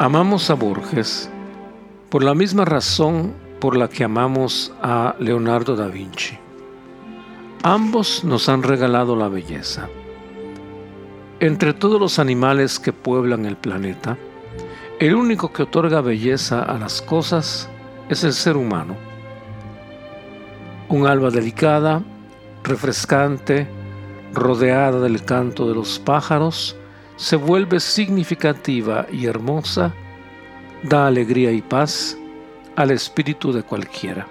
Amamos a Borges por la misma razón por la que amamos a Leonardo da Vinci. Ambos nos han regalado la belleza. Entre todos los animales que pueblan el planeta, el único que otorga belleza a las cosas es el ser humano. Un alba delicada, refrescante, rodeada del canto de los pájaros, se vuelve significativa y hermosa, da alegría y paz al espíritu de cualquiera.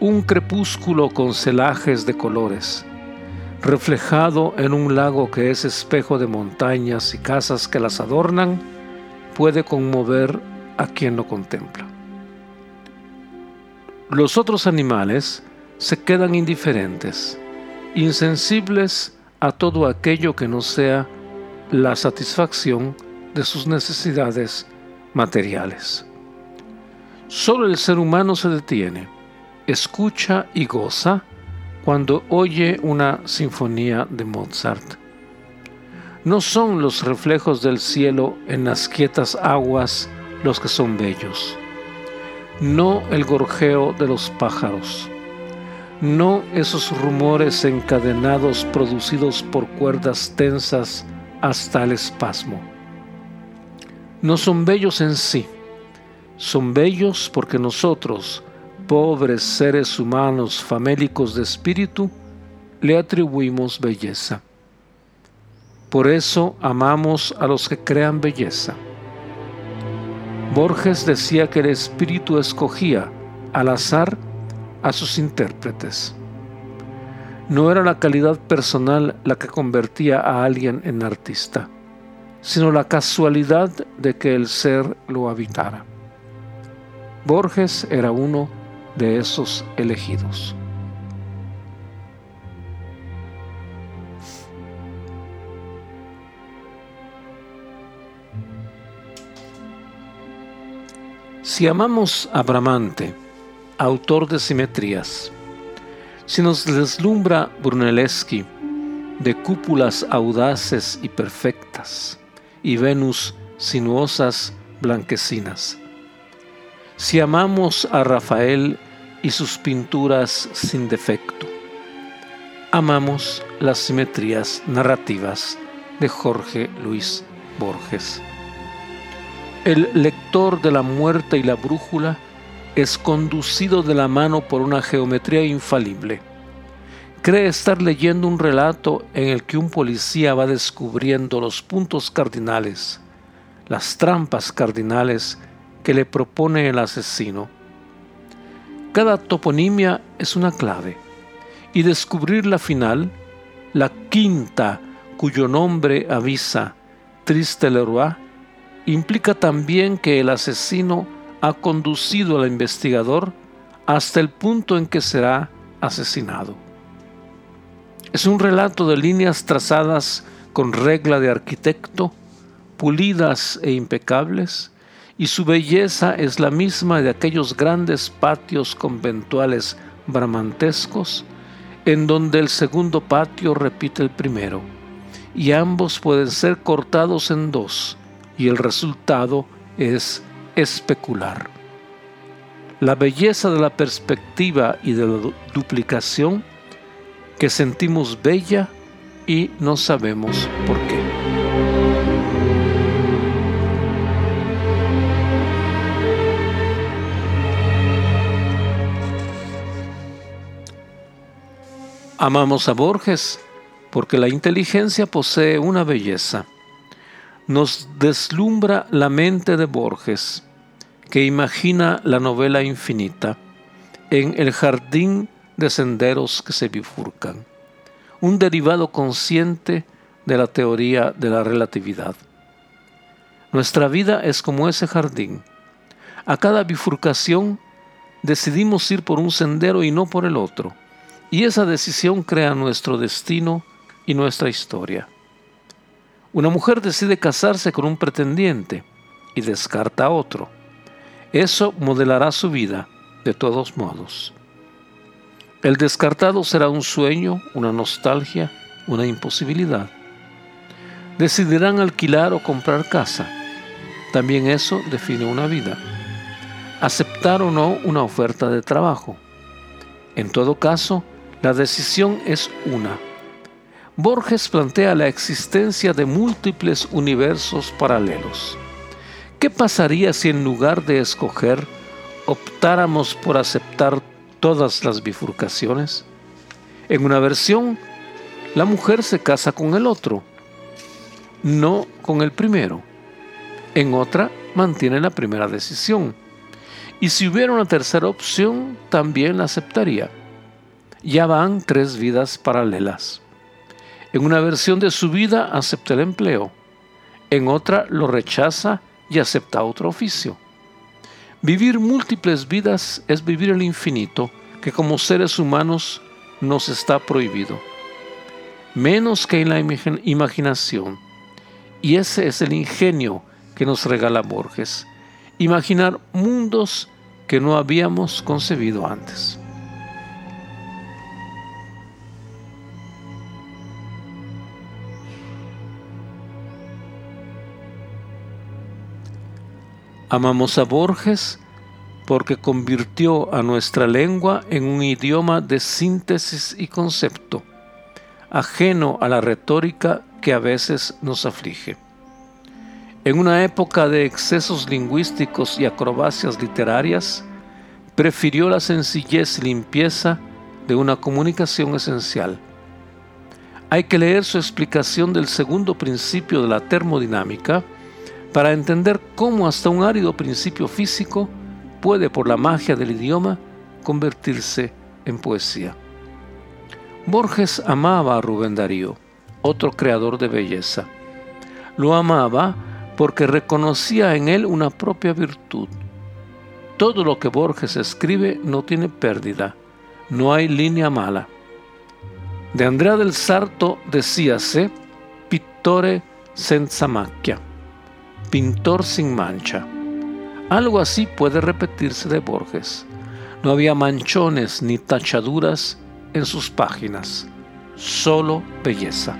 Un crepúsculo con celajes de colores, reflejado en un lago que es espejo de montañas y casas que las adornan, puede conmover a quien lo contempla. Los otros animales se quedan indiferentes, insensibles a todo aquello que no sea la satisfacción de sus necesidades materiales. Solo el ser humano se detiene, escucha y goza cuando oye una sinfonía de Mozart. No son los reflejos del cielo en las quietas aguas los que son bellos, no el gorjeo de los pájaros, no esos rumores encadenados producidos por cuerdas tensas hasta el espasmo. No son bellos en sí, son bellos porque nosotros, pobres seres humanos famélicos de espíritu, le atribuimos belleza. Por eso amamos a los que crean belleza. Borges decía que el espíritu escogía al azar a sus intérpretes. No era la calidad personal la que convertía a alguien en artista, sino la casualidad de que el ser lo habitara. Borges era uno de esos elegidos. Si amamos a Bramante, autor de Simetrías, si nos deslumbra Brunelleschi de cúpulas audaces y perfectas y Venus sinuosas blanquecinas. Si amamos a Rafael y sus pinturas sin defecto, amamos las simetrías narrativas de Jorge Luis Borges. El lector de la muerte y la brújula es conducido de la mano por una geometría infalible. Cree estar leyendo un relato en el que un policía va descubriendo los puntos cardinales, las trampas cardinales que le propone el asesino. Cada toponimia es una clave y descubrir la final, la quinta cuyo nombre avisa Triste Leroy, implica también que el asesino ha conducido al investigador hasta el punto en que será asesinado. Es un relato de líneas trazadas con regla de arquitecto, pulidas e impecables, y su belleza es la misma de aquellos grandes patios conventuales bramantescos, en donde el segundo patio repite el primero, y ambos pueden ser cortados en dos, y el resultado es especular. La belleza de la perspectiva y de la duplicación que sentimos bella y no sabemos por qué. Amamos a Borges porque la inteligencia posee una belleza. Nos deslumbra la mente de Borges que imagina la novela infinita en el jardín de senderos que se bifurcan, un derivado consciente de la teoría de la relatividad. Nuestra vida es como ese jardín. A cada bifurcación decidimos ir por un sendero y no por el otro. Y esa decisión crea nuestro destino y nuestra historia. Una mujer decide casarse con un pretendiente y descarta a otro. Eso modelará su vida de todos modos. El descartado será un sueño, una nostalgia, una imposibilidad. Decidirán alquilar o comprar casa. También eso define una vida. Aceptar o no una oferta de trabajo. En todo caso, la decisión es una. Borges plantea la existencia de múltiples universos paralelos. ¿Qué pasaría si en lugar de escoger optáramos por aceptar todas las bifurcaciones? En una versión, la mujer se casa con el otro, no con el primero. En otra, mantiene la primera decisión. Y si hubiera una tercera opción, también la aceptaría. Ya van tres vidas paralelas. En una versión de su vida acepta el empleo. En otra lo rechaza y acepta otro oficio. Vivir múltiples vidas es vivir el infinito que como seres humanos nos está prohibido, menos que en la imaginación. Y ese es el ingenio que nos regala Borges, imaginar mundos que no habíamos concebido antes. Amamos a Borges porque convirtió a nuestra lengua en un idioma de síntesis y concepto, ajeno a la retórica que a veces nos aflige. En una época de excesos lingüísticos y acrobacias literarias, prefirió la sencillez y limpieza de una comunicación esencial. Hay que leer su explicación del segundo principio de la termodinámica, para entender cómo hasta un árido principio físico puede por la magia del idioma convertirse en poesía. Borges amaba a Rubén Darío, otro creador de belleza. Lo amaba porque reconocía en él una propia virtud. Todo lo que Borges escribe no tiene pérdida, no hay línea mala. De Andrea del Sarto decíase, pittore senza macchia pintor sin mancha. Algo así puede repetirse de Borges. No había manchones ni tachaduras en sus páginas, solo belleza.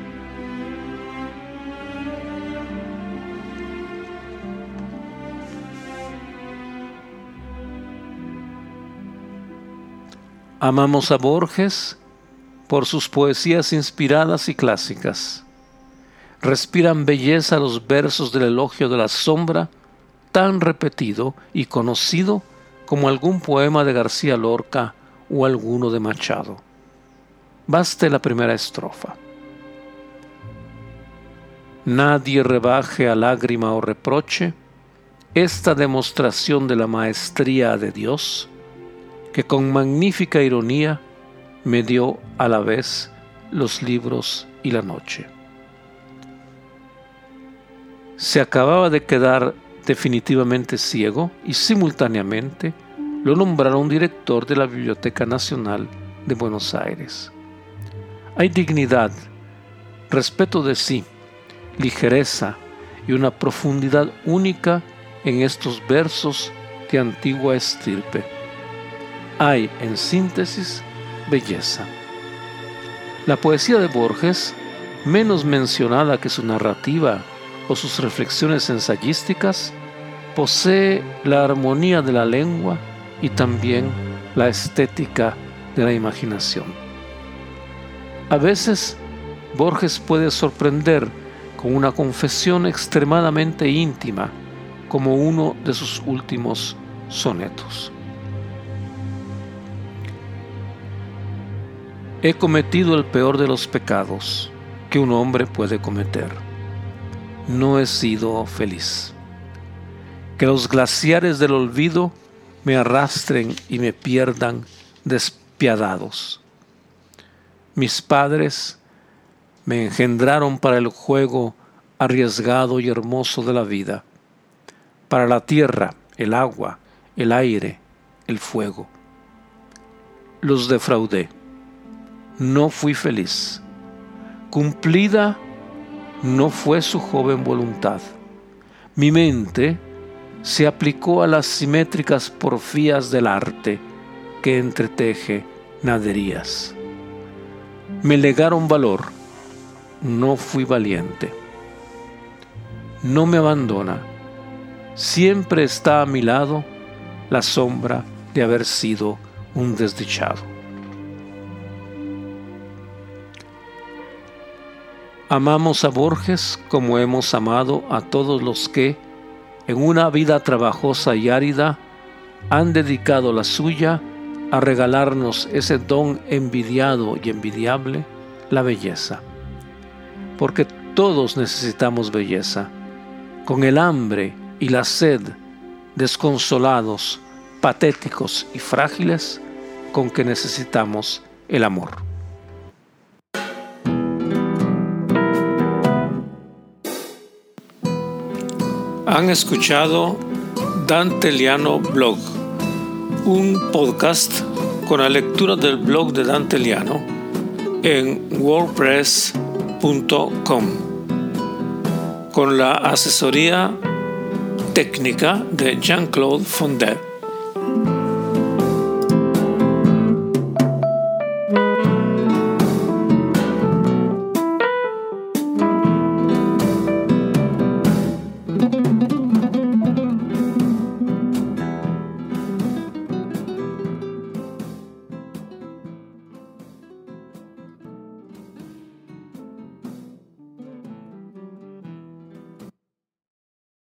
Amamos a Borges por sus poesías inspiradas y clásicas respiran belleza los versos del elogio de la sombra, tan repetido y conocido como algún poema de García Lorca o alguno de Machado. Baste la primera estrofa. Nadie rebaje a lágrima o reproche esta demostración de la maestría de Dios, que con magnífica ironía me dio a la vez los libros y la noche se acababa de quedar definitivamente ciego y simultáneamente lo nombraron director de la Biblioteca Nacional de Buenos Aires. Hay dignidad, respeto de sí, ligereza y una profundidad única en estos versos de antigua estirpe. Hay, en síntesis, belleza. La poesía de Borges, menos mencionada que su narrativa o sus reflexiones ensayísticas, posee la armonía de la lengua y también la estética de la imaginación. A veces, Borges puede sorprender con una confesión extremadamente íntima, como uno de sus últimos sonetos. He cometido el peor de los pecados que un hombre puede cometer no he sido feliz. Que los glaciares del olvido me arrastren y me pierdan despiadados. Mis padres me engendraron para el juego arriesgado y hermoso de la vida, para la tierra, el agua, el aire, el fuego. Los defraudé. No fui feliz. Cumplida no fue su joven voluntad. Mi mente se aplicó a las simétricas porfías del arte que entreteje naderías. Me legaron valor, no fui valiente. No me abandona, siempre está a mi lado la sombra de haber sido un desdichado. Amamos a Borges como hemos amado a todos los que, en una vida trabajosa y árida, han dedicado la suya a regalarnos ese don envidiado y envidiable, la belleza. Porque todos necesitamos belleza. Con el hambre y la sed, desconsolados, patéticos y frágiles, con que necesitamos el amor. Han escuchado Dante Liano Blog, un podcast con la lectura del blog de Dante Liano en wordpress.com, con la asesoría técnica de Jean-Claude Fondet.